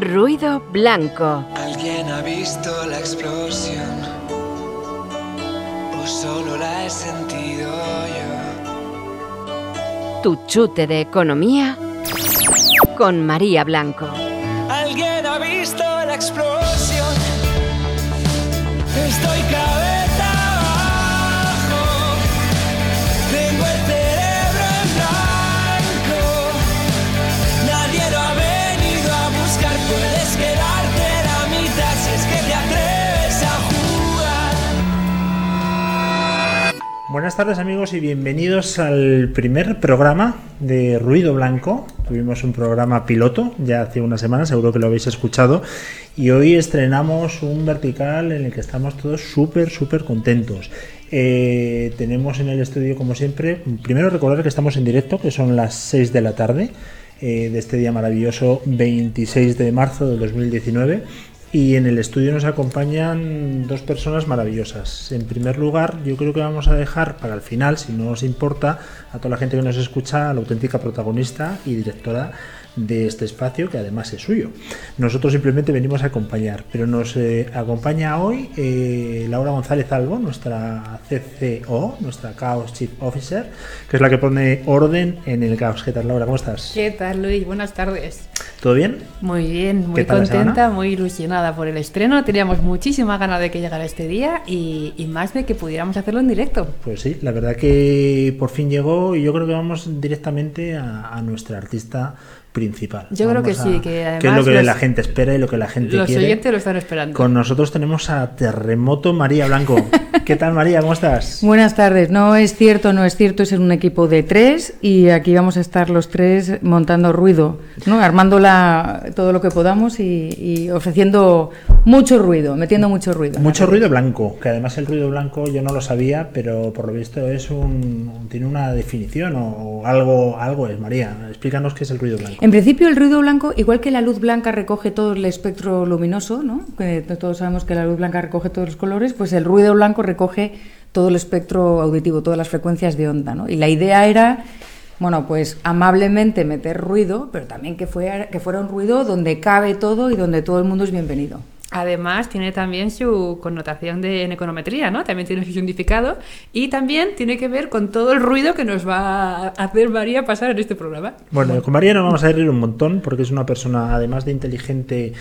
Ruido blanco. ¿Alguien ha visto la explosión? ¿O solo la he sentido yo? Tu chute de economía con María Blanco. Buenas tardes amigos y bienvenidos al primer programa de Ruido Blanco. Tuvimos un programa piloto ya hace unas semanas, seguro que lo habéis escuchado. Y hoy estrenamos un vertical en el que estamos todos súper, súper contentos. Eh, tenemos en el estudio, como siempre, primero recordar que estamos en directo, que son las 6 de la tarde eh, de este día maravilloso 26 de marzo de 2019. Y en el estudio nos acompañan dos personas maravillosas. En primer lugar, yo creo que vamos a dejar para el final, si no os importa, a toda la gente que nos escucha, a la auténtica protagonista y directora de este espacio, que además es suyo. Nosotros simplemente venimos a acompañar, pero nos eh, acompaña hoy eh, Laura González Albo, nuestra CCO, nuestra Chaos Chief Officer, que es la que pone orden en el caos. ¿Qué tal, Laura? ¿Cómo estás? ¿Qué tal, Luis? Buenas tardes. ¿Todo bien? Muy bien, muy ¿Qué tal la contenta, muy ilusionada por el estreno. Teníamos muchísima ganas de que llegara este día y, y más de que pudiéramos hacerlo en directo. Pues sí, la verdad que por fin llegó y yo creo que vamos directamente a, a nuestra artista principal. Yo creo que sí, que es además lo que los- la gente espera y lo que la gente Los quiere. oyentes lo están esperando. Con nosotros tenemos a Terremoto María Blanco. ¿Qué tal María? ¿Cómo estás? Buenas tardes. No es cierto, no es cierto, es en un equipo de tres y aquí vamos a estar los tres montando ruido, ¿no? armando la- todo lo que podamos y, y ofreciendo mucho ruido, metiendo mucho ruido. Mucho ruido blanco, que además el ruido blanco yo no lo sabía, pero por lo visto es un tiene una definición o, o algo algo es María. Explícanos qué es el ruido blanco. En principio el ruido blanco, igual que la luz blanca recoge todo el espectro luminoso, ¿no? que todos sabemos que la luz blanca recoge todos los colores, pues el ruido blanco recoge todo el espectro auditivo, todas las frecuencias de onda. ¿no? Y la idea era, bueno, pues amablemente meter ruido, pero también que fuera, que fuera un ruido donde cabe todo y donde todo el mundo es bienvenido. Además, tiene también su connotación de en econometría, ¿no? También tiene su significado y también tiene que ver con todo el ruido que nos va a hacer María pasar en este programa. Bueno, con María nos vamos a reír un montón porque es una persona, además de inteligente,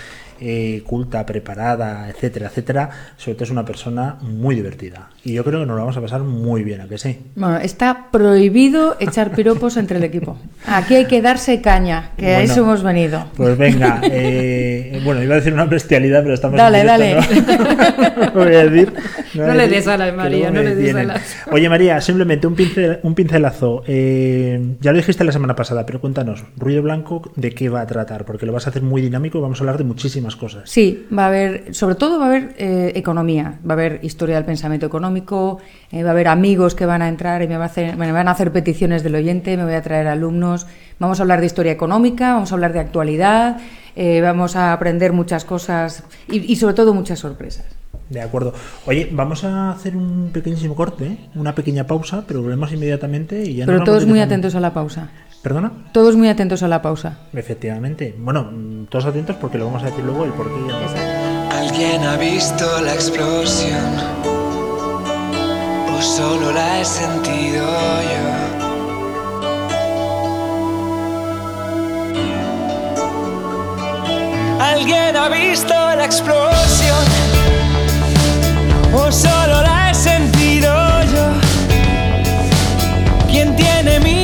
eh, culta, preparada, etcétera, etcétera, sobre todo es una persona muy divertida. Y yo creo que nos lo vamos a pasar muy bien, ¿a que sí? Bueno, está prohibido echar piropos entre el equipo. Aquí hay que darse caña, que a eso hemos venido. Pues venga, eh, bueno, iba a decir una bestialidad, pero estamos Dale, en directo, ¿no? No voy a decir. A No le des alas, que María, no le des alas. Oye, María, simplemente un, pincel, un pincelazo. Eh, ya lo dijiste la semana pasada, pero cuéntanos, Ruido Blanco, ¿de qué va a tratar? Porque lo vas a hacer muy dinámico y vamos a hablar de muchísimas cosas. Sí, va a haber, sobre todo va a haber eh, economía, va a haber historia del pensamiento económico, eh, va a haber amigos que van a entrar y me, va a hacer- me van a hacer peticiones del oyente, me voy a traer alumnos, vamos a hablar de historia económica, vamos a hablar de actualidad, eh, vamos a aprender muchas cosas y, y sobre todo muchas sorpresas. De acuerdo. Oye, vamos a hacer un pequeñísimo corte, ¿eh? una pequeña pausa, pero volvemos inmediatamente y ya Pero nos todos muy atentos a la pausa. ¿Perdona? Todos muy atentos a la pausa. Efectivamente. Bueno, todos atentos porque lo vamos a decir luego el porqué. y el- ¿Alguien ha visto la explosión? ¿O solo la he sentido yo? ¿Alguien ha visto la explosión? ¿O solo la he sentido yo? ¿Quién tiene mi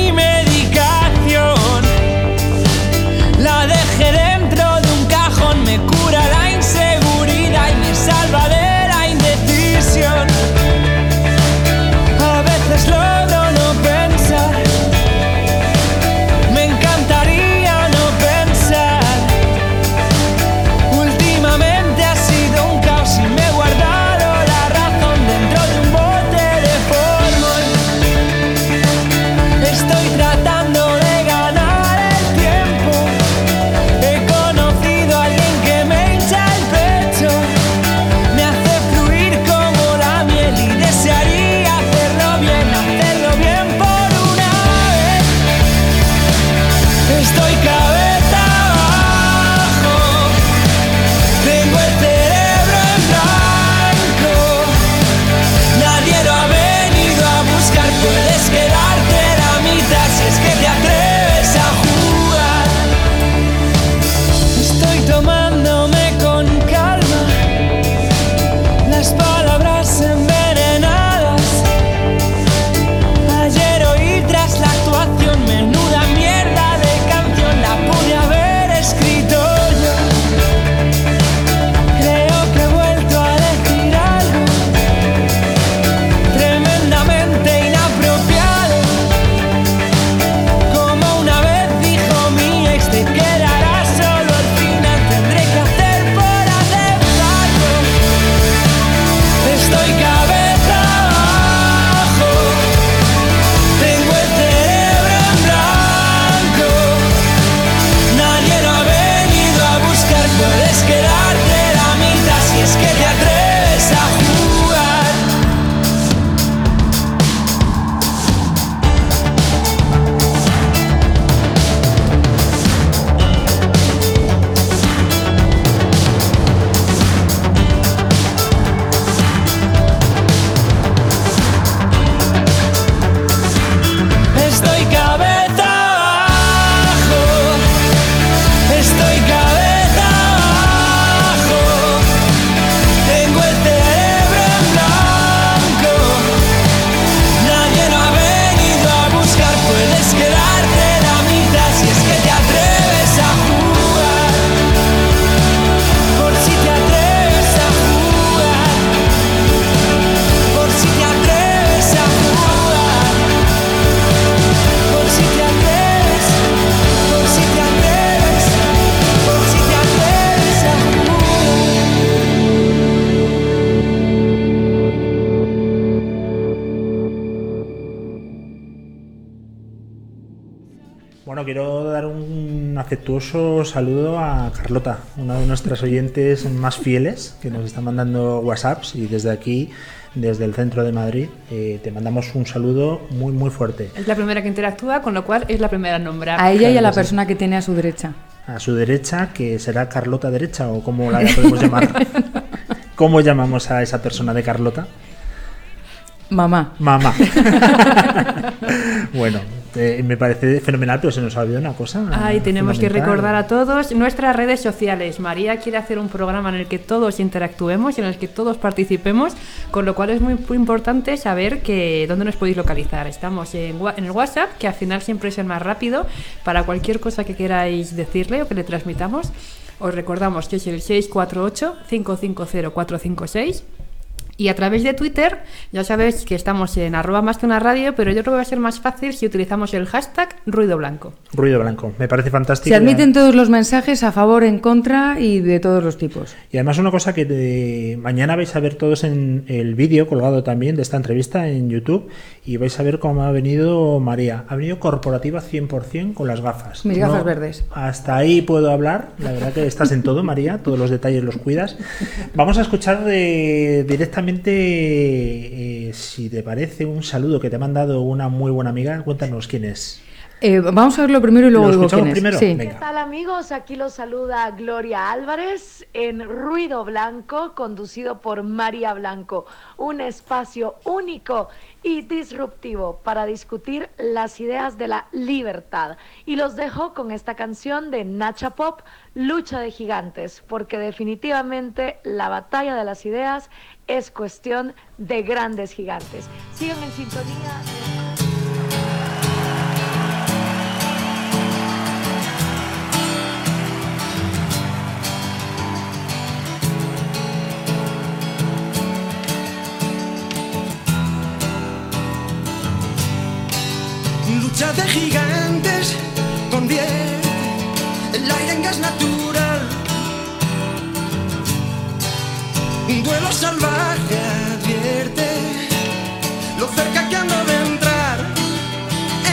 afectuoso saludo a Carlota, una de nuestras oyentes más fieles, que nos está mandando WhatsApps y desde aquí, desde el centro de Madrid, eh, te mandamos un saludo muy, muy fuerte. Es la primera que interactúa, con lo cual es la primera en nombrar. A ella y a la sí. persona que tiene a su derecha. A su derecha, que será Carlota Derecha o como la podemos llamar. ¿Cómo llamamos a esa persona de Carlota? Mamá. Mamá. bueno, eh, me parece fenomenal, pero se nos ha olvidado una cosa. Ay, tenemos que recordar a todos nuestras redes sociales. María quiere hacer un programa en el que todos interactuemos y en el que todos participemos, con lo cual es muy, muy importante saber que dónde nos podéis localizar. Estamos en, en el WhatsApp, que al final siempre es el más rápido, para cualquier cosa que queráis decirle o que le transmitamos. Os recordamos que es el 648-550-456. Y a través de Twitter, ya sabéis que estamos en arroba más que una radio, pero yo creo que va a ser más fácil si utilizamos el hashtag ruido blanco. Ruido blanco, me parece fantástico. Se admiten todos los mensajes a favor, en contra y de todos los tipos. Y además una cosa que de- mañana vais a ver todos en el vídeo colgado también de esta entrevista en YouTube y vais a ver cómo ha venido María. Ha venido corporativa 100% con las gafas. Mis gafas verdes. Hasta ahí puedo hablar. La verdad que estás en todo, María. Todos los detalles los cuidas. Vamos a escuchar eh, directamente, eh, si te parece, un saludo que te ha mandado una muy buena amiga. Cuéntanos quién es. Eh, vamos a verlo primero y luego ¿Lo digo quién es. primero? Sí. ¿Qué tal amigos? Aquí los saluda Gloria Álvarez en Ruido Blanco, conducido por María Blanco, un espacio único y disruptivo para discutir las ideas de la libertad. Y los dejo con esta canción de Nacha Pop, Lucha de Gigantes, porque definitivamente la batalla de las ideas es cuestión de grandes gigantes. Sigan en sintonía. De gigantes convierte el aire en gas natural. Un duelo salvaje advierte lo cerca que ando de entrar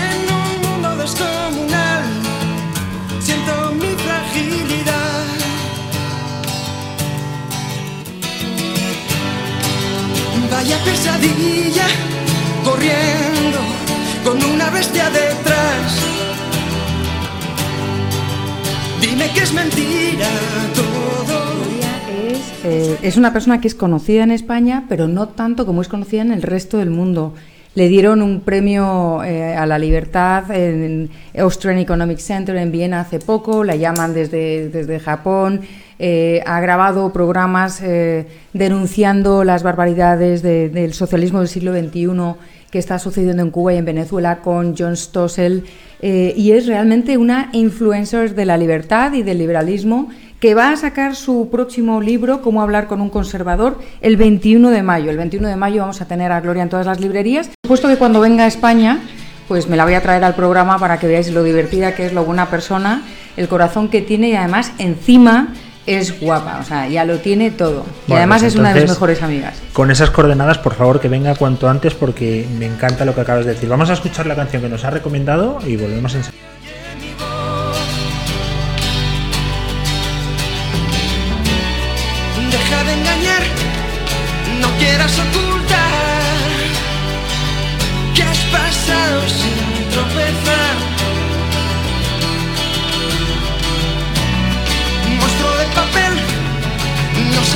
en un mundo descomunal. Siento mi fragilidad. Vaya pesadilla corriendo con una bestia detrás. Dime que es mentira todo. Eh, es una persona que es conocida en España, pero no tanto como es conocida en el resto del mundo. Le dieron un premio eh, a la libertad en Austrian Economic Center en Viena hace poco, la llaman desde, desde Japón, eh, ha grabado programas denunciando las barbaridades de- del socialismo del siglo XXI que está sucediendo en Cuba y en Venezuela con John Stossel eh, y es realmente una influencer de la libertad y del liberalismo que va a sacar su próximo libro, Cómo hablar con un conservador, el 21 de mayo. El 21 de mayo vamos a tener a Gloria en todas las librerías. Puesto que cuando venga a España, pues me la voy a traer al programa para que veáis lo divertida que es, lo buena persona, el corazón que tiene y además encima es guapa, o sea, ya lo tiene todo. Y Bueno, además pues es una de mis mejores amigas. Con esas coordenadas, por favor, que venga cuanto antes porque me encanta lo que acabas de decir. Vamos a escuchar la canción que nos ha recomendado y volvemos en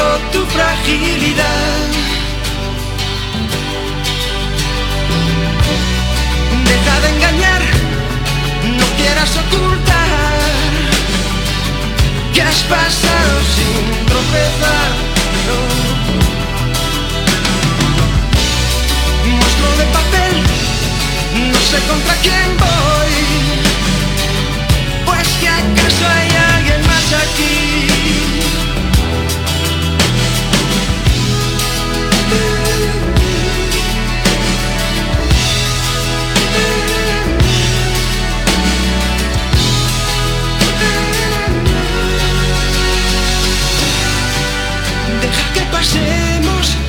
Tu fragilidad. Deja de engañar, no quieras ocultar que has pasado sin tropezar. no. Monstruo de papel, no sé contra quién voy. Pues que acaso hay alguien más aquí. Pasemos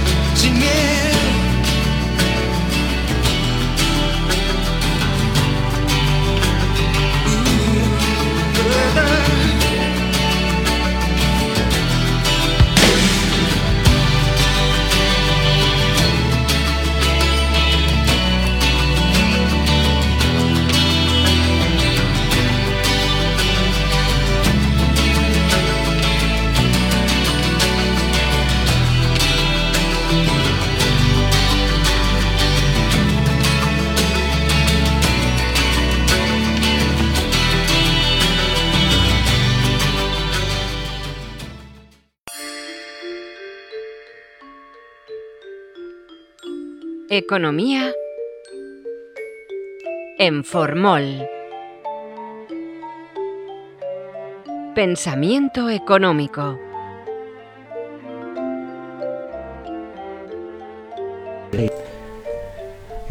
Economía en Formol. Pensamiento económico.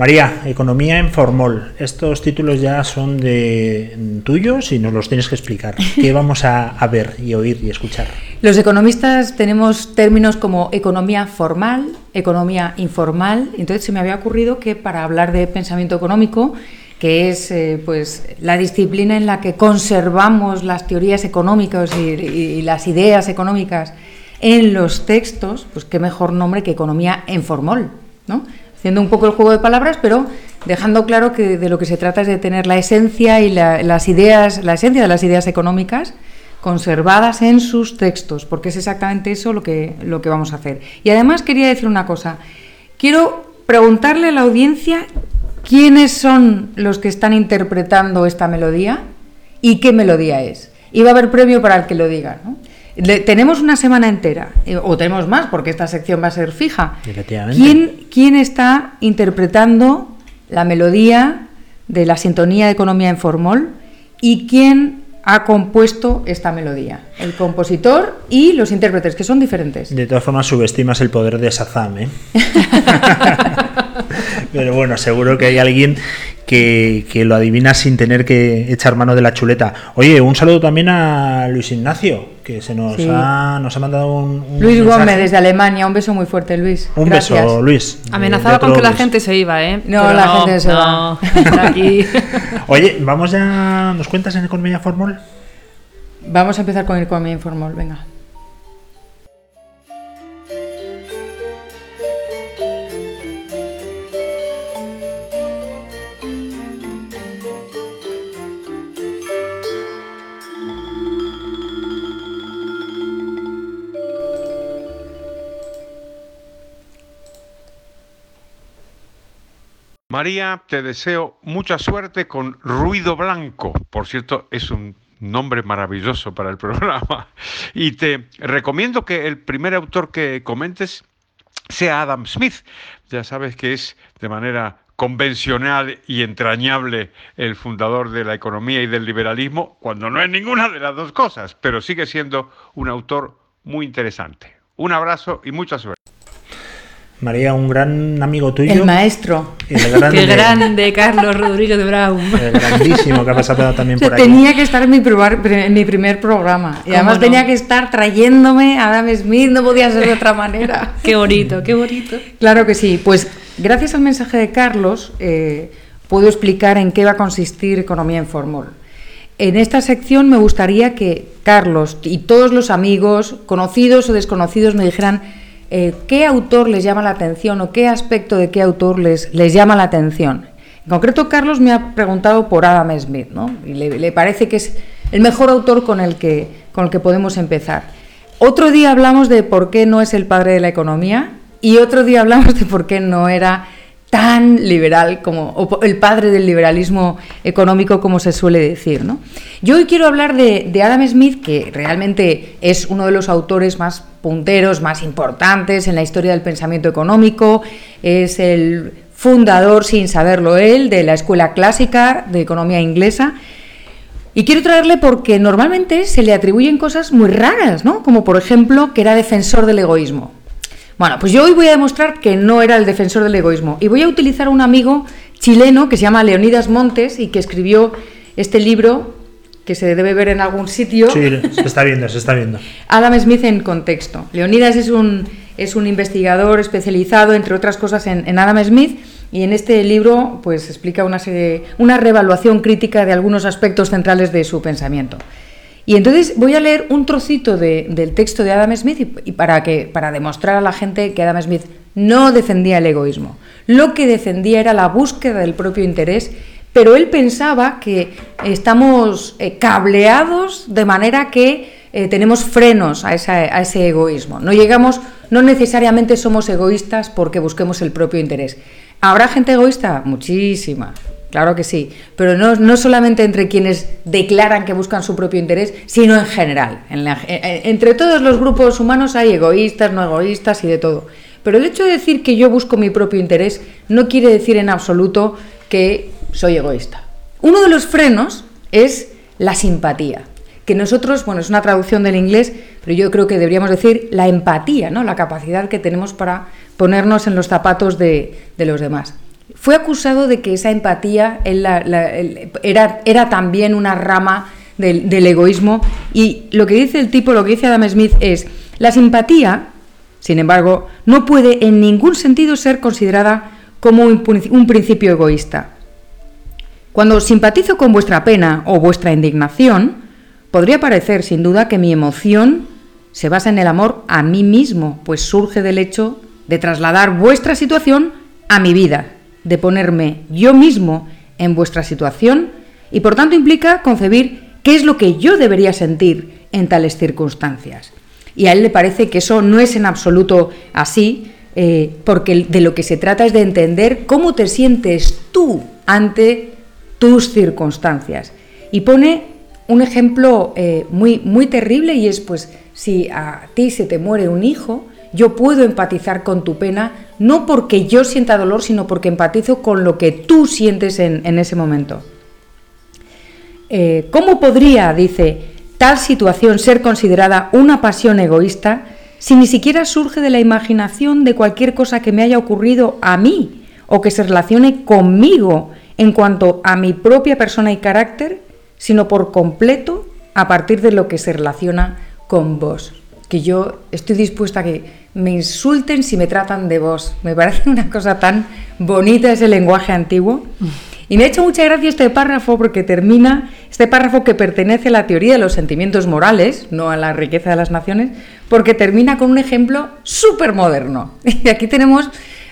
María, Economía en Formol. Estos títulos ya son de tuyos y nos los tienes que explicar. ¿Qué vamos a, a ver y oír y escuchar? Los economistas tenemos términos como economía formal, economía informal. Entonces se me había ocurrido que para hablar de pensamiento económico, que es eh, pues la disciplina en la que conservamos las teorías económicas y, y las ideas económicas en los textos, pues qué mejor nombre que economía en formol, ¿no? Haciendo un poco el juego de palabras, pero dejando claro que de lo que se trata es de tener la esencia y la- las ideas, la esencia de las ideas económicas conservadas en sus textos, porque es exactamente eso lo que, lo que vamos a hacer. Y además quería decir una cosa. Quiero preguntarle a la audiencia quiénes son los que están interpretando esta melodía y qué melodía es. Y va a haber premio para el que lo diga. ¿no? Le- tenemos una semana entera, eh, o tenemos más, porque esta sección va a ser fija. Efectivamente. ¿Quién, quién está interpretando la melodía de la sintonía de economía en formol y quién ha compuesto esta melodía? El compositor y los intérpretes, que son diferentes. De todas formas, subestimas el poder de Shazam, ¿eh? Pero bueno, seguro que hay alguien que, que lo adivina sin tener que echar mano de la chuleta. Oye, un saludo también a Luis Ignacio, que se nos, Sí. ha, nos ha mandado un, un Luis mensaje. Gómez desde Alemania, un beso muy fuerte, Luis. Un Gracias. beso, Luis. Amenazaba con que la Luis. gente se iba, ¿eh? No, Pero la gente se no, va. está aquí. Oye, vamos ya. ¿Nos cuentas en Economía Formol? Vamos a empezar con el economía informal, venga. María, te deseo mucha suerte con Ruido Blanco. Por cierto, es un nombre maravilloso para el programa. Y te recomiendo que el primer autor que comentes sea Adam Smith. Ya sabes que es de manera convencional y entrañable el fundador de la economía y del liberalismo, cuando no es ninguna de las dos cosas, pero sigue siendo un autor muy interesante. Un abrazo y mucha suerte. María, un gran amigo tuyo. El maestro. el grande, Qué grande, Carlos Rodríguez de Brown. el grandísimo que ha pasado también O sea, por aquí. tenía que estar en mi, probar- en mi primer programa. Y ¿Cómo además no? tenía que estar trayéndome a Adam Smith, no podía ser de otra manera. Qué bonito, qué bonito. Claro que sí. Pues gracias al mensaje de Carlos, eh, puedo explicar en qué va a consistir Economía en Formol. En esta sección me gustaría que Carlos y todos los amigos, conocidos o desconocidos, me dijeran eh, qué autor les llama la atención o qué aspecto de qué autor les, les llama la atención. En concreto, Carlos me ha preguntado por Adam Smith, ¿no? Y le, le parece que es el mejor autor con el, que, con el que podemos empezar. Otro día hablamos de por qué no es el padre de la economía y otro día hablamos de por qué no era tan liberal como el padre del liberalismo económico como se suele decir. ¿no? Yo hoy quiero hablar de, de Adam Smith, que realmente es uno de los autores más punteros, más importantes en la historia del pensamiento económico, es el fundador, sin saberlo él, de la escuela clásica de economía inglesa. Y quiero traerle porque normalmente se le atribuyen cosas muy raras, ¿no? Como por ejemplo que era defensor del egoísmo. Bueno, pues yo hoy voy a demostrar que no era el defensor del egoísmo y voy a utilizar a un amigo chileno que se llama Leonidas Montes y que escribió este libro que se debe ver en algún sitio. Sí, se está viendo, se está viendo. Adam Smith en contexto. Leonidas es un, es un investigador especializado, entre otras cosas, en, en Adam Smith y en este libro pues explica una, serie, una reevaluación crítica de algunos aspectos centrales de su pensamiento. Y entonces voy a leer un trocito de- del texto de Adam Smith y, para, que, para demostrar a la gente que Adam Smith no defendía el egoísmo. Lo que defendía era la búsqueda del propio interés, pero él pensaba que estamos eh, cableados de manera que eh, tenemos frenos a, a ese egoísmo. No llegamos, no necesariamente somos egoístas porque busquemos el propio interés. ¿Habrá gente egoísta? Muchísima. Claro que sí, pero no, no solamente entre quienes declaran que buscan su propio interés, sino en general. Entre todos los grupos humanos hay egoístas, no egoístas y de todo. Pero el hecho de decir que yo busco mi propio interés no quiere decir en absoluto que soy egoísta. Uno de los frenos es la simpatía, que nosotros, bueno, es una traducción del inglés, pero yo creo que deberíamos decir la empatía, ¿no? La capacidad que tenemos para ponernos en los zapatos de los demás. Fue acusado de que esa empatía era, también una rama del, egoísmo y lo que dice el tipo, lo que dice Adam Smith es, la simpatía, sin embargo, no puede en ningún sentido ser considerada como un, un principio egoísta. Cuando simpatizo con vuestra pena o vuestra indignación, podría parecer sin duda que mi emoción se basa en el amor a mí mismo, pues surge del hecho de trasladar vuestra situación a mi vida, de ponerme yo mismo en vuestra situación y por tanto implica concebir qué es lo que yo debería sentir en tales circunstancias. Y a él le parece que eso no es en absoluto así, eh, porque de lo que se trata es de entender cómo te sientes tú ante tus circunstancias. Y pone un ejemplo eh, muy, muy terrible y es pues si a ti se te muere un hijo, yo puedo empatizar con tu pena, no porque yo sienta dolor, sino porque empatizo con lo que tú sientes en, ese momento. Eh, ¿Cómo podría, dice, tal situación ser considerada una pasión egoísta si ni siquiera surge de la imaginación de cualquier cosa que me haya ocurrido a mí o que se relacione conmigo en cuanto a mi propia persona y carácter, sino por completo a partir de lo que se relaciona con vos? Que yo estoy dispuesta a que me insulten si me tratan de vos. Me parece una cosa tan bonita ese lenguaje antiguo. Y me ha hecho mucha gracia este párrafo porque termina, este párrafo que pertenece a la teoría de los sentimientos morales, no a la riqueza de las naciones, porque termina con un ejemplo súper moderno. Y aquí tenemos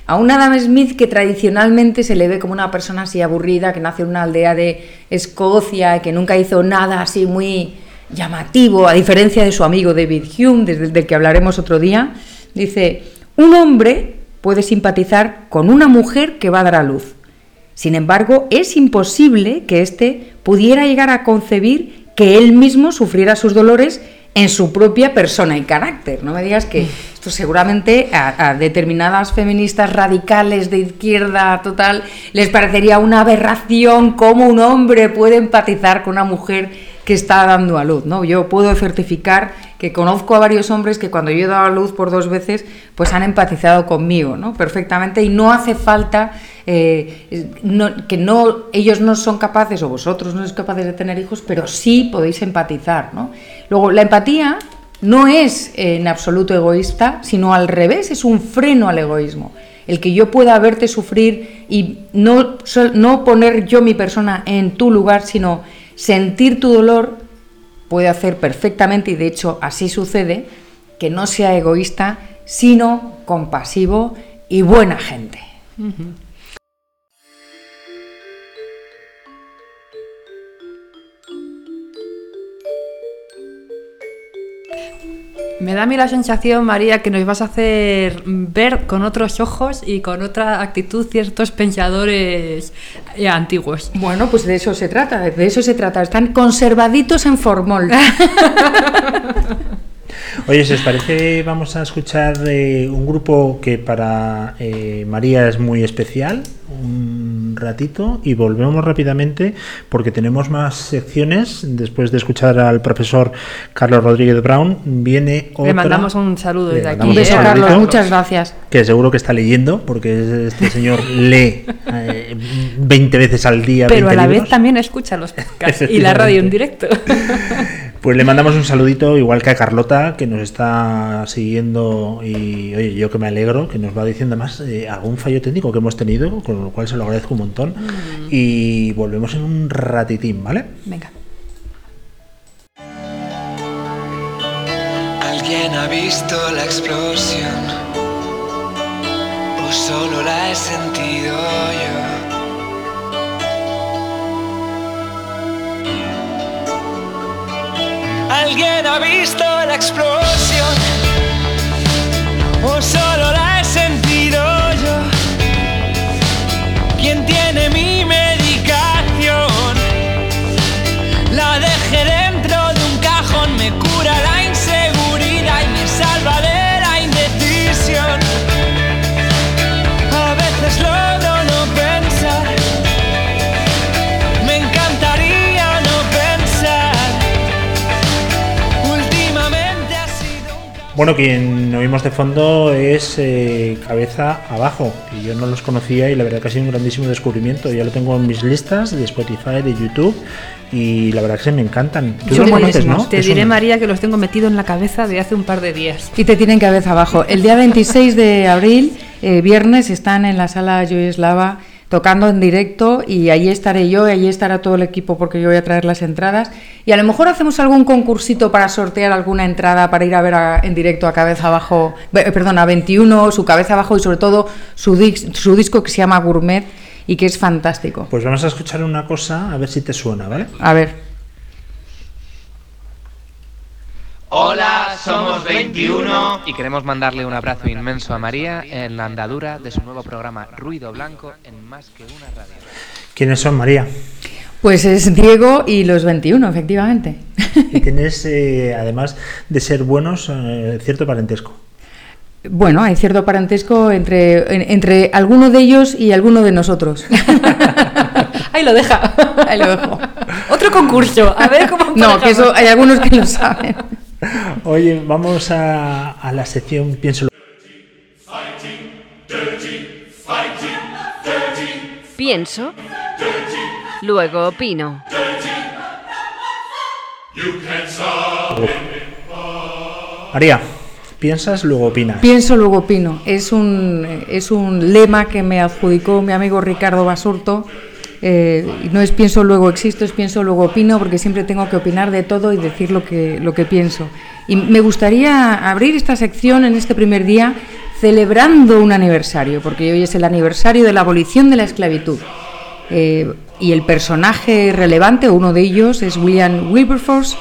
a un Adam Smith que tradicionalmente se le ve como una persona así aburrida, que nace en una aldea de Escocia, que nunca hizo nada así muy llamativo, a diferencia de su amigo David Hume, desde el que hablaremos otro día. Dice, un hombre puede simpatizar con una mujer que va a dar a luz. Sin embargo, es imposible que éste pudiera llegar a concebir que él mismo sufriera sus dolores en su propia persona y carácter. No me digas que esto seguramente a, determinadas feministas radicales de izquierda total les parecería una aberración cómo un hombre puede empatizar con una mujer que está dando a luz, ¿no? Yo puedo certificar que conozco a varios hombres que cuando yo he dado a luz por dos veces, pues han empatizado conmigo, ¿no? Perfectamente y no hace falta eh, que no ellos no son capaces o vosotros no sois capaces de tener hijos, pero sí podéis empatizar, ¿no? Luego la empatía no es en absoluto egoísta, sino al revés, es un freno al egoísmo. El que yo pueda verte sufrir y no, no poner yo mi persona en tu lugar, sino sentir tu dolor, puede hacer perfectamente, y de hecho así sucede, que no sea egoísta, sino compasivo y buena gente. Me da a mí la sensación, María, que nos vas a hacer ver con otros ojos y con otra actitud ciertos pensadores eh, antiguos. Bueno, pues de eso se trata, de eso se trata. Están conservaditos en formol. Oye, si os parece, vamos a escuchar eh, un grupo que para eh, María es muy especial, un ratito y volvemos rápidamente porque tenemos más secciones. Después de escuchar al profesor Carlos Rodríguez Brown, viene otra. Le mandamos un saludo desde aquí. Un beso, ¿eh? Carlos, muchas gracias. que seguro que está leyendo, porque este señor lee eh, 20 veces al día. Pero a 20 la libros. vez también escucha los podcasts y la radio en directo. Pues le mandamos un saludito, igual que a Carlota, que nos está siguiendo y oye, yo que me alegro, que nos va diciendo más eh, algún fallo técnico que hemos tenido, con lo cual se lo agradezco un montón. Y volvemos en un ratitín, ¿vale? Venga. ¿Alguien ha visto la explosión? ¿O solo la he sentido yo? ¿Alguien ha visto la explosión? ¿O solo la he sentido yo? ¿Quién tiene mi Bueno, quien oímos de fondo es eh, Cabeza Abajo, que yo no los conocía y la verdad que ha sido un grandísimo descubrimiento. Ya lo tengo en mis listas de Spotify, de YouTube y la verdad que se me encantan. Tú Yo los te- conoces, ¿no? Te ¿Qué diré? María, que los tengo metido en la cabeza de hace un par de días. Y te tienen cabeza abajo. El día 26 de abril, eh, viernes, están en la sala Joyeslava tocando en directo y allí estaré yo y allí estará todo el equipo porque yo voy a traer las entradas. Y a lo mejor hacemos algún concursito para sortear alguna entrada para ir a ver a- en directo a Cabeza Abajo, eh, perdón, a 21, su Cabeza Abajo y sobre todo su, dis- su disco que se llama Gourmet y que es fantástico. Pues vamos a escuchar una cosa, a ver si te suena, ¿vale? A ver. Hola, somos 21 y queremos mandarle un abrazo inmenso a María en la andadura de su nuevo programa Ruido Blanco en Más que una radio. ¿Quiénes son, María? Pues es Diego y los 21, efectivamente. Y tienes, eh, además de ser buenos, eh, cierto parentesco. Bueno, hay cierto parentesco entre, en- entre alguno de ellos y alguno de nosotros. Ahí lo deja. Ahí lo dejo. Otro concurso. A ver cómo. No, que eso hay algunos que lo saben. Oye, vamos a, a la sección Pienso. Pienso. Luego opino. María, piensas, luego opinas. Pienso, luego opino. Es un, es un lema que me adjudicó mi amigo Ricardo Basurto. Eh, no es pienso, luego existo, es pienso, luego opino, porque siempre tengo que opinar de todo y decir lo que, lo que pienso. Y me gustaría abrir esta sección en este primer día celebrando un aniversario, porque hoy es el aniversario de la abolición de la esclavitud. Eh, y el personaje relevante, uno de ellos, es William Wilberforce,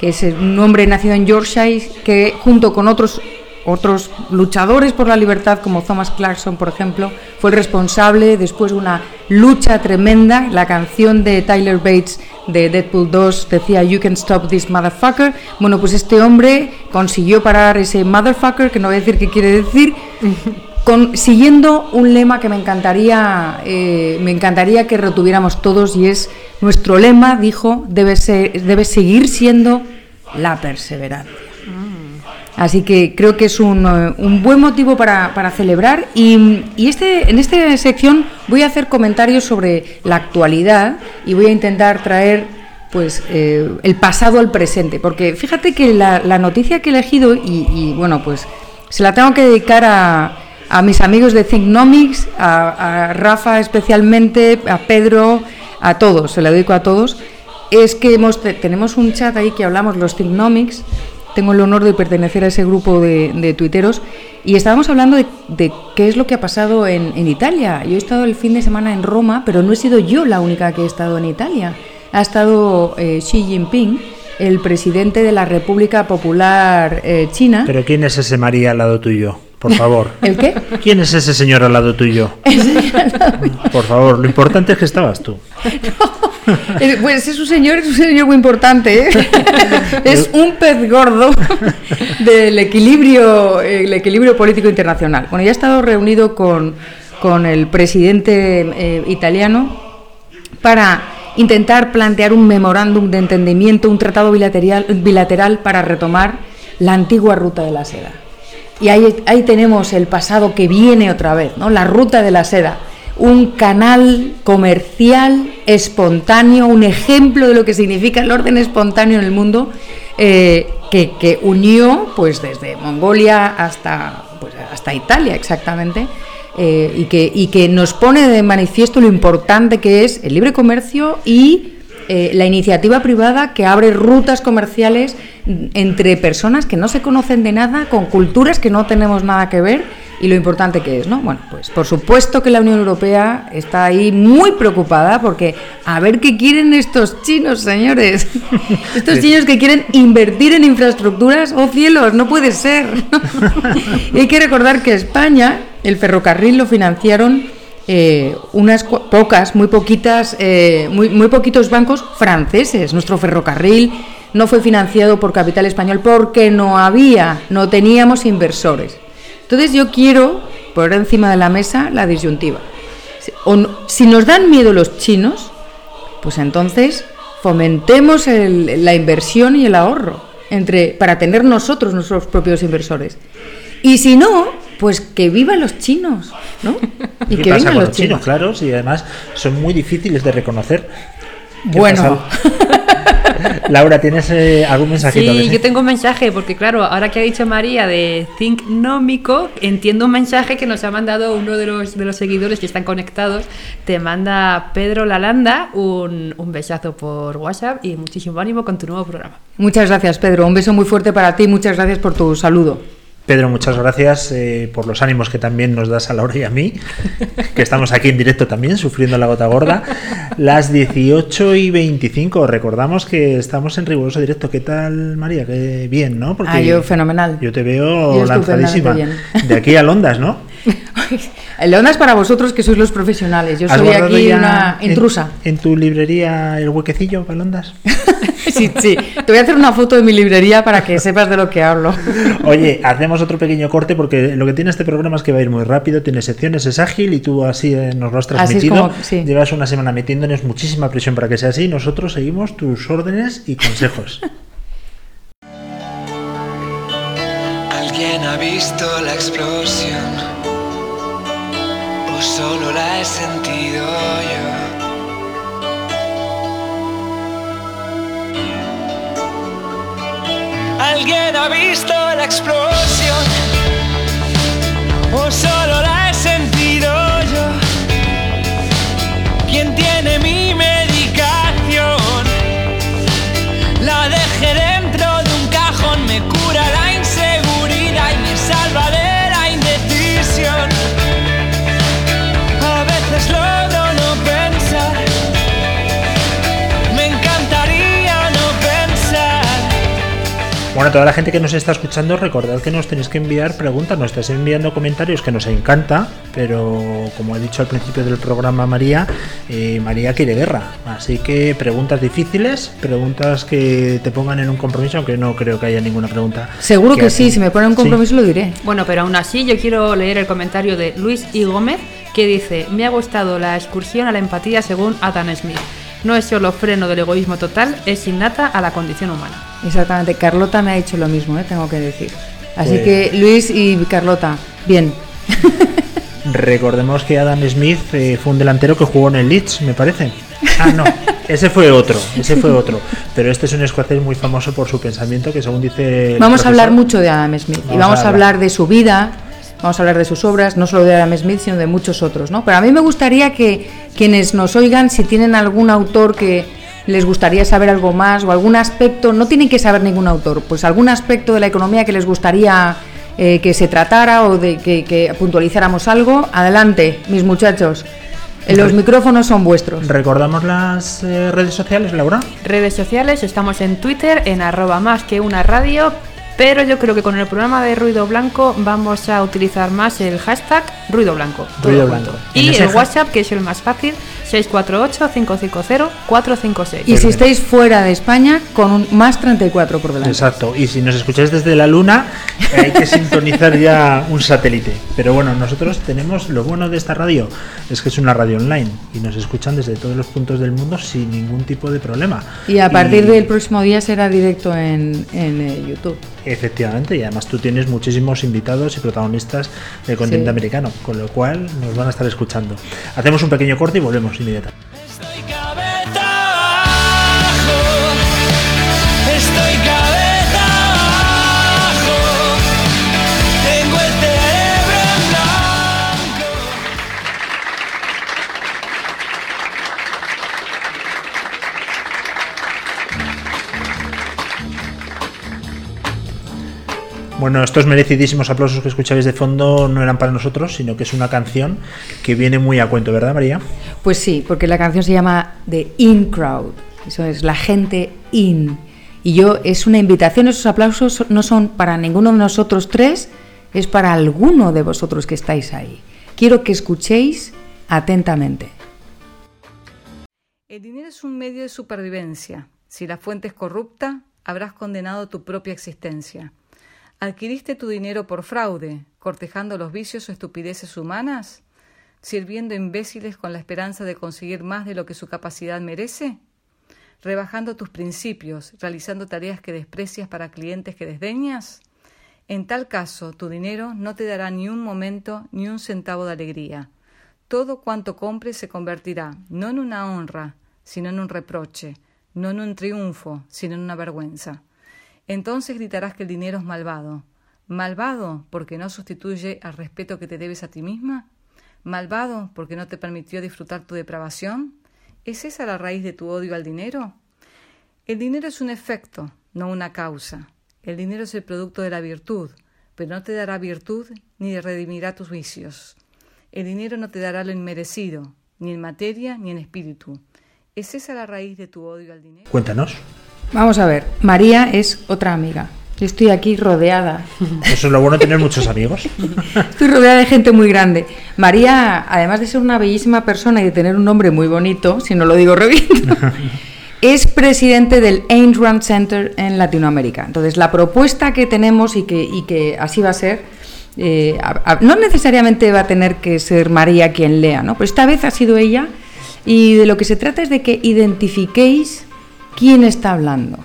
que es un hombre nacido en Yorkshire, que junto con otros, otros luchadores por la libertad, como Thomas Clarkson, por ejemplo, fue el responsable después de una lucha tremenda. La canción de Tyler Bates de Deadpool 2 decía You can stop this motherfucker. Bueno, pues este hombre consiguió parar ese motherfucker, que no voy a decir qué quiere decir, con- siguiendo un lema que me encantaría, eh, me encantaría que retuviéramos todos y es nuestro lema, dijo, debe, ser, debe seguir siendo la perseverancia. Así que creo que es un, eh, un buen motivo para, para celebrar. Y, y este, en esta sección voy a hacer comentarios sobre la actualidad y voy a intentar traer pues eh, el pasado al presente, porque fíjate que la, la noticia que he elegido y, y, bueno pues se la tengo que dedicar a, a mis amigos de Thinknomics, a, a Rafa especialmente, a Pedro, a todos, se la dedico a todos, es que hemos, te- tenemos un chat ahí que hablamos los Thinknomics, tengo el honor de pertenecer a ese grupo de, de tuiteros y estábamos hablando de, de qué es lo que ha pasado en, en Italia. Yo he estado el fin de semana en Roma, pero no he sido yo la única que he estado en Italia. Ha estado eh, Xi Jinping, el presidente de la República Popular eh, China. Pero ¿quién es ese María al lado tuyo? Por favor. ¿El qué? ¿Quién es ese señor al lado tuyo? Por favor, lo importante es que estabas tú. Pues es un señor, es un señor muy importante. ¿eh? Es un pez gordo del equilibrio, el equilibrio político internacional. Bueno, ya he estado reunido con, con el presidente eh, italiano para intentar plantear un memorándum de entendimiento, un tratado bilateral, bilateral para retomar la antigua ruta de la seda. Y ahí, ahí tenemos el pasado que viene otra vez, ¿no? la ruta de la seda, un canal comercial espontáneo, un ejemplo de lo que significa el orden espontáneo en el mundo, eh, que, que unió pues desde Mongolia hasta, pues, hasta Italia exactamente, eh, y, que, y que nos pone de manifiesto lo importante que es el libre comercio y eh, la iniciativa privada que abre rutas comerciales entre personas que no se conocen de nada, con culturas que no tenemos nada que ver y lo importante que es, ¿no? Bueno, pues por supuesto que la Unión Europea está ahí muy preocupada porque a ver qué quieren estos chinos, señores. Estos chinos que quieren invertir en infraestructuras, oh cielos, no puede ser. y hay que recordar que España, el ferrocarril lo financiaron eh, unas pocas, muy poquitas, eh, muy, muy poquitos bancos franceses. Nuestro ferrocarril no fue financiado por capital español porque no había, no teníamos inversores. Entonces yo quiero poner encima de la mesa la disyuntiva. Si, nos dan miedo los chinos, pues entonces fomentemos la inversión y el ahorro entre, para tener nosotros nuestros propios inversores. Y si no, pues que vivan los chinos, ¿no? Y ¿Qué que pasa vengan con los chinos. Claro, y además son muy difíciles de reconocer. ¿Qué Bueno? Laura, ¿tienes eh, algún mensajito? Sí, que yo tengo un mensaje, porque claro, ahora que ha dicho María de Think Nómico, entiendo un mensaje que nos ha mandado uno de los, de los seguidores que están conectados. Te manda Pedro Lalanda un, un besazo por WhatsApp y muchísimo ánimo con tu nuevo programa. muchas gracias Pedro, un beso muy fuerte para ti, muchas gracias por tu saludo. Pedro, muchas gracias eh, por los ánimos que también nos das a Laura y a mí, que estamos aquí en directo también, sufriendo la gota gorda. Las 18 y 25, recordamos que estamos en riguroso directo. ¿Qué tal, María? Qué bien, ¿no? Ah, yo fenomenal. Yo te veo Yo lanzadísima. De aquí a Londas, ¿no? El Leona es para vosotros que sois los profesionales, yo ¿Has soy aquí una intrusa. En, tu librería el huequecillo para Londas? Sí, sí, te voy a hacer una foto de mi librería para que sepas de lo que hablo. Oye, hacemos otro pequeño corte porque lo que tiene este programa es que va a ir muy rápido, tiene secciones, es ágil y tú así eh, nos lo has transmitido. como- sí. Llevas una semana metiéndonos muchísima presión para que sea así nosotros seguimos tus órdenes y consejos. ¿Alguien ha visto la explosión? ¿O solo la he sentido yo? ¿Alguien ha visto la explosión? ¿O solo la he sentido Bueno, toda la gente que nos está escuchando, recordad que nos tenéis que enviar preguntas, nos estáis enviando comentarios que nos encanta, pero como he dicho al principio del programa María, eh, María quiere guerra. Así que preguntas difíciles, preguntas que te pongan en un compromiso, aunque no creo que haya ninguna pregunta. Seguro que sí, si me ponen un Sí. compromiso lo diré. Bueno, pero aún así yo quiero leer el comentario de Luis I. Gómez que dice, me ha gustado la excursión a la empatía según Adam Smith. No es solo freno del egoísmo total, es innata a la condición humana. Exactamente, Carlota me ha dicho lo mismo, ¿eh? tengo que decir. Así Pues- que Luis y Carlota, bien. Recordemos que Adam Smith eh, fue un delantero que jugó en el Leeds, me parece. Ah, no, ese fue otro, ese fue otro. Pero este es un escocés muy famoso por su pensamiento, que según dice. Vamos a hablar mucho de Adam Smith y Vamos a hablar de su vida, vamos a hablar de sus obras, no solo de Adam Smith, sino de muchos otros, ¿no? Pero a mí me gustaría que quienes nos oigan, si tienen algún autor que les gustaría saber algo más o algún aspecto, no tienen que saber ningún autor, pues algún aspecto de la economía que les gustaría eh, que se tratara o de que, que puntualizáramos algo, adelante, mis muchachos. Eh, Los micrófonos son vuestros. ¿Recordamos las eh, redes sociales, Laura? Redes sociales, estamos en Twitter en arroba más que una radio, Pero yo creo que con el programa de Ruido Blanco vamos a utilizar más el hashtag Ruido Blanco. Ruido. Blanco. Y el ha- WhatsApp, que es el más fácil, 648-550-456. Y si estáis fuera de España, con un más 34 por delante. Exacto, y si nos escucháis desde la luna, eh, hay que sintonizar ya un satélite. Pero bueno, nosotros tenemos lo bueno de esta radio, es que es una radio online y nos escuchan desde todos los puntos del mundo sin ningún tipo de problema. Y a partir del próximo día será directo en, en, eh, YouTube. Efectivamente, y además tú tienes muchísimos invitados y protagonistas del continente Sí. americano, con lo cual nos van a estar escuchando. Hacemos un pequeño corte y volvemos inmediatamente. Bueno, estos merecidísimos aplausos que escucháis de fondo no eran para nosotros, sino que es una canción que viene muy a cuento, ¿verdad, María? Pues sí, porque la canción se llama The In Crowd. Eso es la gente in. Y yo, es una invitación, esos aplausos no son para ninguno de nosotros tres, es para alguno de vosotros que estáis ahí. Quiero que escuchéis atentamente. El dinero es un medio de supervivencia. Si la fuente es corrupta, habrás condenado tu propia existencia. ¿Adquiriste tu dinero por fraude, cortejando los vicios o estupideces humanas? ¿Sirviendo imbéciles con la esperanza de conseguir más de lo que su capacidad merece? ¿Rebajando tus principios, realizando tareas que desprecias para clientes que desdeñas? En tal caso, tu dinero no te dará ni un momento ni un centavo de alegría. Todo cuanto compres se convertirá no en una honra, sino en un reproche, no en un triunfo, sino en una vergüenza. Entonces gritarás que el dinero es malvado. ¿Malvado porque no sustituye al respeto que te debes a ti misma? ¿Malvado porque no te permitió disfrutar tu depravación? ¿Es esa la raíz de tu odio al dinero? El dinero es un efecto, no una causa. El dinero es el producto de la virtud, pero no te dará virtud ni redimirá tus vicios. El dinero no te dará lo inmerecido, ni en materia ni en espíritu. ¿Es esa la raíz de tu odio al dinero? Cuéntanos. Vamos a ver, María es otra amiga. Yo estoy aquí rodeada. Eso es lo bueno de tener muchos amigos. Estoy rodeada de gente muy grande. María, además de ser una bellísima persona y de tener un nombre muy bonito, si no lo digo reviento, es presidente del Ayn Rand Center en Latinoamérica. Entonces, la propuesta que tenemos y que, y que así va a ser, eh, a- a- no necesariamente va a tener que ser María quien lea, ¿no? Pero esta vez ha sido ella y de lo que se trata es de que identifiquéis quién está hablando.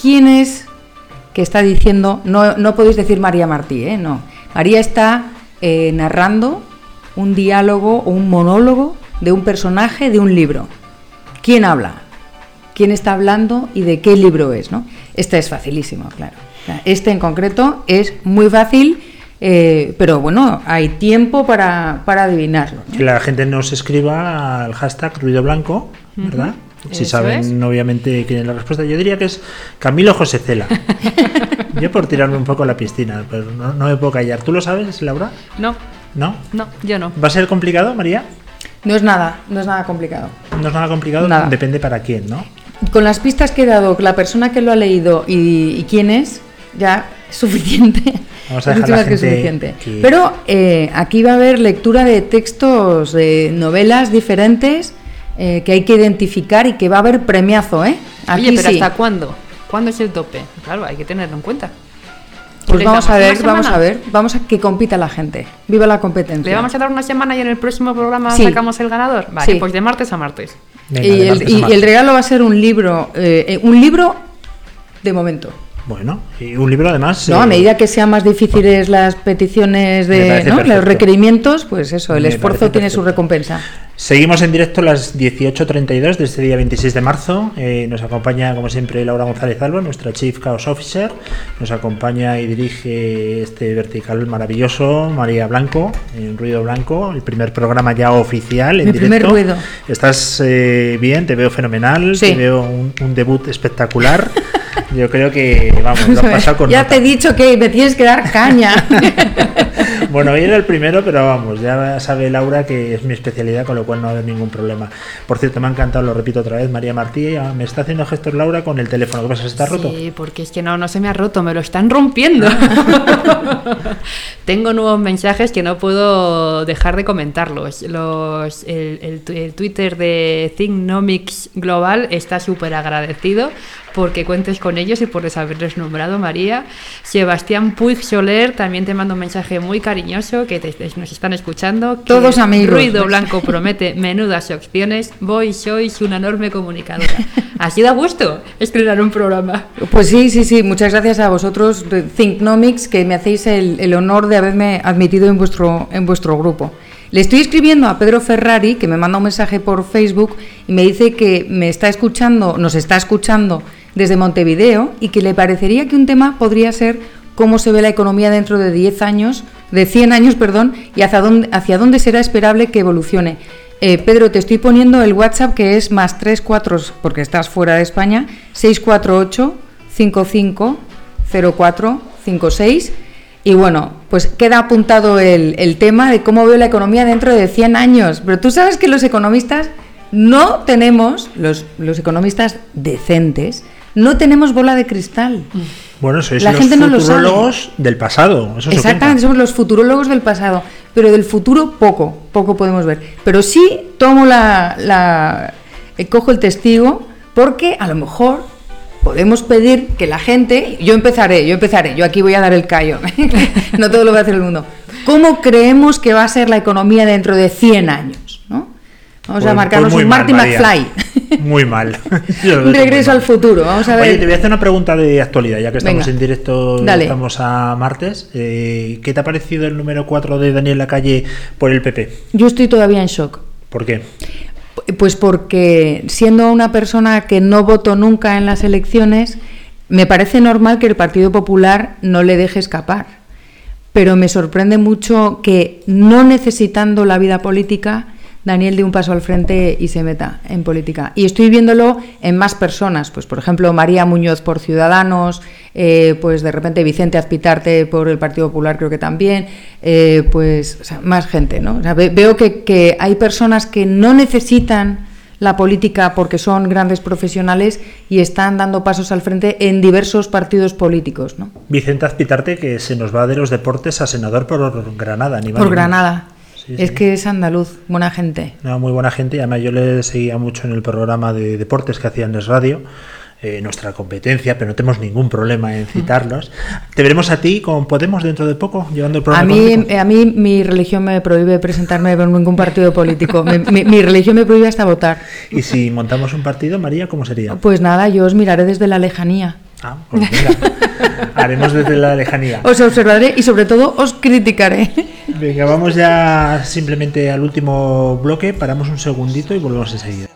¿Quién es que está diciendo, no, no podéis decir María Martí, ¿eh? no. María está eh, narrando un diálogo o un monólogo de un personaje de un libro. ¿Quién habla? ¿Quién está hablando y de qué libro es? ¿no? Este es facilísimo, claro. Este en concreto es muy fácil, eh, pero bueno, hay tiempo para, para adivinarlo. ¿no? Que la gente nos escriba al hashtag ruido blanco, ¿verdad? Si saben, es. obviamente, quién es la respuesta. Yo diría que es Camilo José Cela. Yo por tirarme un poco a la piscina, pero no, no me puedo callar. ¿Tú lo sabes, Laura? No, ¿No? no, yo no. ¿Va a ser complicado, María? No es nada, no es nada complicado. No es nada complicado, Nada. depende para quién, ¿no? Con las pistas que he dado, la persona que lo ha leído y, y quién es, ya es suficiente. Vamos a Es dejar la más que gente suficiente. que- Pero eh, aquí va a haber lectura de textos, de novelas diferentes eh, que hay que identificar y que va a haber premiazo, ¿eh? Aquí Oye, pero sí. ¿hasta cuándo? ¿Cuándo es el tope? Claro, hay que tenerlo en cuenta. Pues ¿Le vamos a ver, vamos a ver, vamos a que compita la gente. Viva la competencia. ¿Le vamos a dar una semana y en el próximo programa Sí. sacamos el ganador? Vale, Sí. pues de martes a martes. Venga, y, el, martes a y- el regalo va a ser un libro, eh, eh, un libro de momento. Bueno, y un libro además. No, a eh, medida que sean más difíciles las peticiones de los requerimientos, pues eso, el Me esfuerzo tiene su recompensa. Seguimos en directo a las 18.32 de este día 26 de marzo. Eh, nos acompaña, como siempre, Laura González Alba, nuestra Chief Chaos Officer. Nos acompaña y dirige este vertical maravilloso, María Blanco, en Ruido Blanco, el primer programa ya oficial en Mi directo. primer ruido. Estás eh, bien, te veo fenomenal, Sí. te veo un, un debut espectacular. Yo creo que, vamos, lo has pasado con ya nota. te he dicho que me tienes que dar caña. Bueno, hoy era el primero, pero vamos, ya sabe Laura que es mi especialidad, con lo cual no va a haber ningún problema. Por cierto, me ha encantado, lo repito otra vez, María Martí, ah, me está haciendo gestos Laura con el teléfono. ¿Qué pasa? ¿Se está roto? Sí, porque es que no, no se me ha roto, me lo están rompiendo. Tengo nuevos mensajes que no puedo dejar de comentarlos. Los, el, el el Twitter de Thinknomics Global está súper agradecido porque cuentes con ellos y por haberles nombrado, María. Sebastián Puig Soler también te manda un mensaje muy cariñoso que te- te- nos están escuchando. que Todos amigos. Ruido Blanco promete menudas opciones. Vos sois una enorme comunicadora. Así da gusto estrenar un programa. Pues sí, sí, sí. Muchas gracias a vosotros, Thinknomics, que me hacéis el, el honor de haberme admitido en vuestro, en vuestro grupo. Le estoy escribiendo a Pedro Ferrari, que me manda un mensaje por Facebook y me dice que me está escuchando, nos está escuchando desde Montevideo y que le parecería que un tema podría ser cómo se ve la economía dentro de 10 años, de 100 años, perdón, y hacia dónde, será esperable que evolucione. Eh, Pedro, te estoy poniendo el WhatsApp que es más 34, porque estás fuera de España, 648 55 04 56. Y bueno, pues queda apuntado el, el tema de cómo veo la economía dentro de 100 años. Pero tú sabes que los economistas no tenemos, los, los economistas decentes, no tenemos bola de cristal. Bueno, sois La los gente no lo sabe. futurólogos del pasado. Eso Exactamente, somos los futurólogos del pasado, pero del futuro poco, poco podemos ver. Pero sí tomo la, la eh, cojo el testigo porque a lo mejor podemos pedir que la gente, yo empezaré, yo empezaré, yo aquí voy a dar el callo, no todo lo va a hacer el mundo. ¿Cómo creemos que va a ser la economía dentro de 100 años? Vamos Pues- a marcarnos pues un mal, Marty María. McFly. Muy mal. Regreso al futuro, vamos a ver. Oye, te voy a hacer una pregunta de actualidad, ya que estamos Venga. en directo, Dale. estamos a martes. Eh, ¿Qué te ha parecido el número 4 de Daniel Lacalle por el PP? Yo estoy todavía en shock. ¿Por qué? Pues porque siendo una persona que no voto nunca en las elecciones, me parece normal que el Partido Popular no le deje escapar. Pero me sorprende mucho que no necesitando la vida política, Daniel dé un paso al frente y se meta en política. Y estoy viéndolo en más personas, pues por ejemplo María Muñoz por Ciudadanos, eh, pues de repente Vicente Azpitarte por el Partido Popular creo que también, eh, pues o sea, más gente, ¿no? O sea, ve- veo que, que hay personas que no necesitan la política porque son grandes profesionales y están dando pasos al frente en diversos partidos políticos, ¿no? Vicente Azpitarte, que se nos va de los deportes a senador por Granada. Ni Por. Granada. Sí, es sí. que es andaluz, buena gente. Una muy buena gente, y además yo le seguía mucho en el programa de deportes que hacían en Radio, eh, nuestra competencia, pero no tenemos ningún problema en citarlos. Te veremos a ti con Podemos dentro de poco, llevando el A programa. mí, contigo. a mí mi religión me prohíbe presentarme en ningún partido político. Mi, mi religión me prohíbe hasta votar. Y si montamos un partido, María, ¿cómo sería? Pues nada, yo os miraré desde la lejanía. Ah, pues venga, haremos desde la lejanía. Os observaré y sobre todo os criticaré. Venga, vamos ya simplemente al último bloque, paramos un segundito y volvemos enseguida.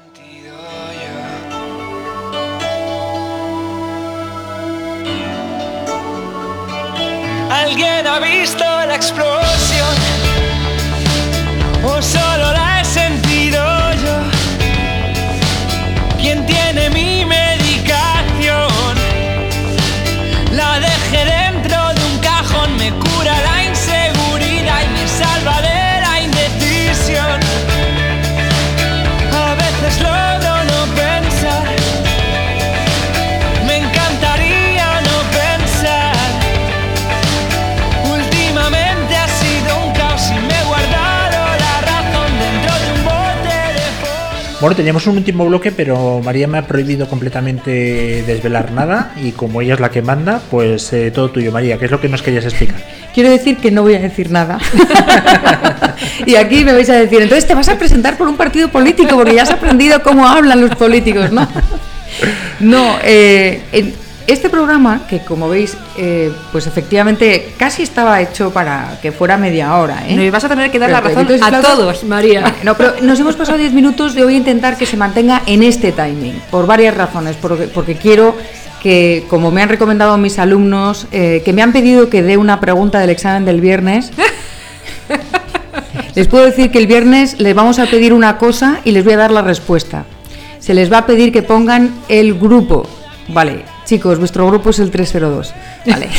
¿Alguien ha visto la explosión? ¿O Bueno, teníamos un último bloque, pero María me ha prohibido completamente desvelar nada y como ella es la que manda, pues eh, todo tuyo, María. ¿Qué es lo que nos querías explicar? Quiero decir que no voy a decir nada. y aquí me vais a decir, entonces te vas a presentar por un partido político porque ya has aprendido cómo hablan los políticos, ¿no? no, eh, en este programa, que como veis, eh, pues efectivamente casi estaba hecho para que fuera media hora. ¿eh? Nos vas a tener que dar la razón a todos, María. No, pero nos hemos pasado 10 minutos y voy a intentar que se mantenga en este timing, por varias razones, porque, porque quiero que, como me han recomendado mis alumnos, eh, que me han pedido que dé una pregunta del examen del viernes, les puedo decir que el viernes les vamos a pedir una cosa y les voy a dar la respuesta. Se les va a pedir que pongan el grupo. Vale, Chicos, vuestro grupo es el 302. Vale.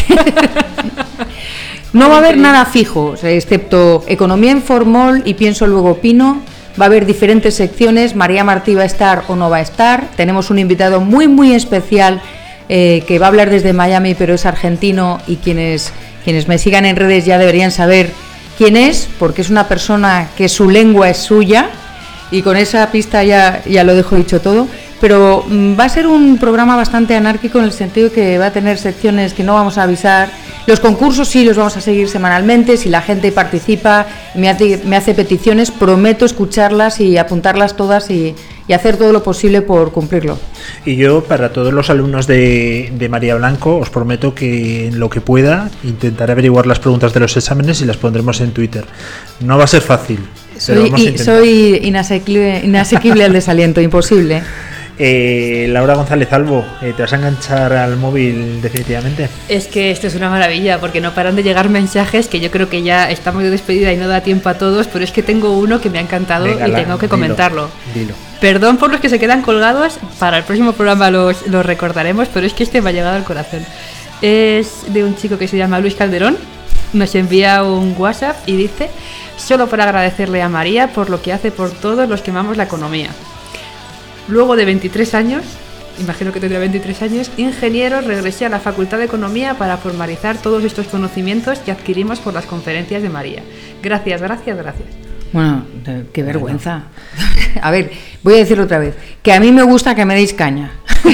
no va a haber nada fijo, excepto economía informal y pienso luego opino. Va a haber diferentes secciones. María Martí va a estar o no va a estar. Tenemos un invitado muy, muy especial eh, que va a hablar desde Miami, pero es argentino y quienes, quienes me sigan en redes ya deberían saber quién es, porque es una persona que su lengua es suya y con esa pista ya, ya lo dejo dicho todo. Pero mm, va a ser un programa bastante anárquico en el sentido que va a tener secciones que no vamos a avisar. Los concursos sí los vamos a seguir semanalmente. Si la gente participa, me hace, me hace peticiones, prometo escucharlas y apuntarlas todas y, y hacer todo lo posible por cumplirlo. Y yo, para todos los alumnos de, de María Blanco, os prometo que en lo que pueda intentaré averiguar las preguntas de los exámenes y las pondremos en Twitter. No va a ser fácil. pero Soy, vamos a soy inasequible, inasequible al desaliento, imposible. Eh, Laura González Albo, eh, ¿te vas a enganchar al móvil definitivamente? Es que esto es una maravilla porque no paran de llegar mensajes que yo creo que ya estamos de despedida y no da tiempo a todos, pero es que tengo uno que me ha encantado Venga, y la- tengo que dilo, comentarlo. Dilo. Perdón por los que se quedan colgados, para el próximo programa los, los recordaremos, pero es que este me ha llegado al corazón. Es de un chico que se llama Luis Calderón, nos envía un WhatsApp y dice, solo para agradecerle a María por lo que hace por todos los que amamos la economía. Luego de 23 años, imagino que tendrá 23 años, ingeniero, regresé a la Facultad de Economía para formalizar todos estos conocimientos que adquirimos por las conferencias de María. Gracias, gracias, gracias. Bueno, qué vergüenza. A ver, voy a decirlo otra vez. Que a mí me gusta que me deis caña.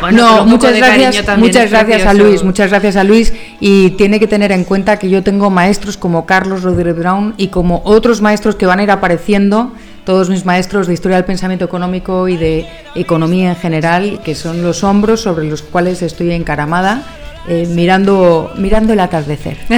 Bueno, no, muchas gracias, muchas gracias a. Luis, muchas gracias a Luis y tiene que tener en cuenta que yo tengo maestros como Carlos Rodríguez Brown y como otros maestros que van a ir apareciendo, todos mis maestros de historia del pensamiento económico y de economía en general, que son los hombros sobre los cuales estoy encaramada. Eh, mirando, mirando el atardecer.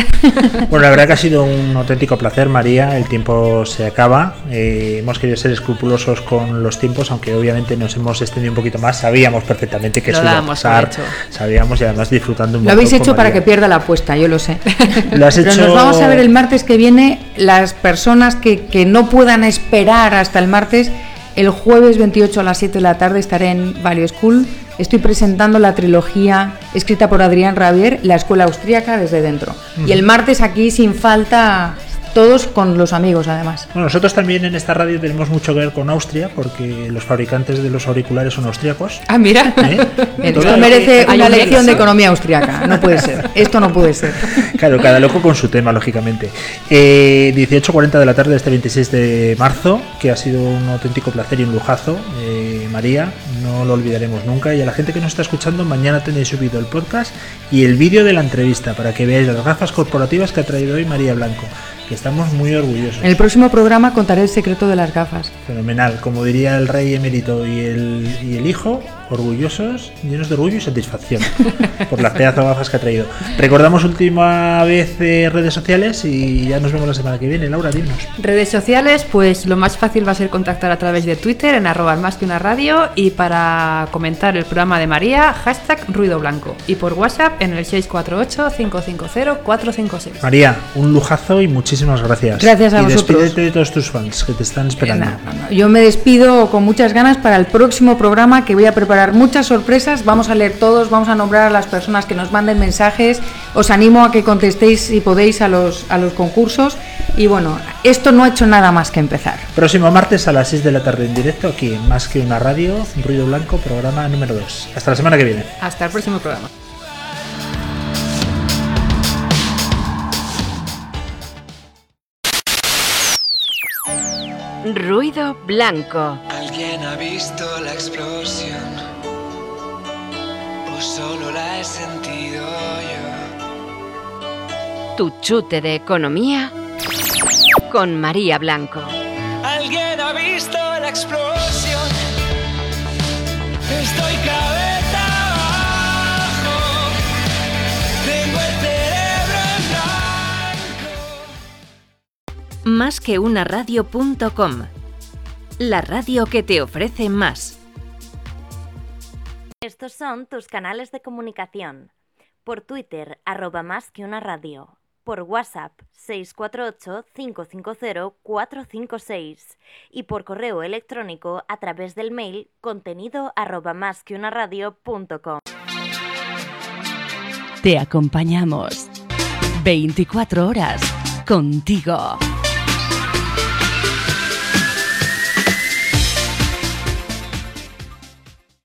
Bueno, la verdad que ha sido un auténtico placer, María. El tiempo se acaba. Eh, hemos querido ser escrupulosos con los tiempos, aunque obviamente nos hemos extendido un poquito más. Sabíamos perfectamente que Lo eso iba a pasar. hecho. Sabíamos y además disfrutando un Lo habéis hecho para que pierda la apuesta, yo lo sé. Lo has Pero hecho- nos vamos a ver el martes que viene. Las personas que, que no puedan esperar hasta el martes, el jueves 28 a las 7 de la tarde estaré en Value School. Estoy presentando la trilogía escrita por Adrián Rabier, La Escuela Austríaca desde dentro. Y el martes aquí sin falta, todos con los amigos además. Bueno, nosotros también en esta radio tenemos mucho que ver con Austria, porque los fabricantes de los auriculares son austriacos. Ah, mira. ¿eh? Esto merece una un lección de economía austriaca. No puede ser. Esto no puede ser. Claro, cada loco con su tema, lógicamente. Eh, 18.40 de la tarde de este 26 de marzo, que ha sido un auténtico placer y un lujazo. Eh, María, no lo olvidaremos nunca. Y a la gente que nos está escuchando, mañana tenéis subido el podcast y el vídeo de la entrevista para que veáis las gafas corporativas que ha traído hoy María Blanco, que estamos muy orgullosos. En el próximo programa contaré el secreto de las gafas. Fenomenal, como diría el rey emérito y el, y el hijo, orgullosos, llenos de orgullo y satisfacción por las pedazos gafas que ha traído. Recordamos última vez eh, redes sociales y ya nos vemos la semana que viene. Laura, dinos. Redes sociales, pues lo más fácil va a ser contactar a través de Twitter en arroba más que una radio y para comentar el programa de María, hashtag ruido blanco y por WhatsApp en el 648-550-456. María, un lujazo y muchísimas gracias. Gracias a y vosotros. despídete de todos tus fans que te están esperando. No, no, no. Yo me despido con muchas ganas para el próximo programa que voy a preparar muchas sorpresas. Vamos a leer todos, vamos a nombrar a las personas que nos manden mensajes. Os animo a que contestéis si podéis a los, a los concursos. Y bueno, esto no ha hecho nada más que empezar. Próximo martes a las 6 de la tarde en directo aquí en Más que una radio, Ruido Blanco, programa número 2. Hasta la semana que viene. Hasta el próximo programa. Ruido blanco. ¿Alguien ha visto la explosión? ¿O solo la he sentido yo? Tu chute de economía con María Blanco. ¿Alguien ha visto la explosión? Estoy cabeza abajo. Tengo el cerebro en blanco. Más que una radio.com. La radio que te ofrece más. Estos son tus canales de comunicación. Por Twitter, arroba más que una radio. por WhatsApp 648-550-456 y por correo electrónico a través del mail contenido arroba más que una radio.com. Te acompañamos 24 horas contigo.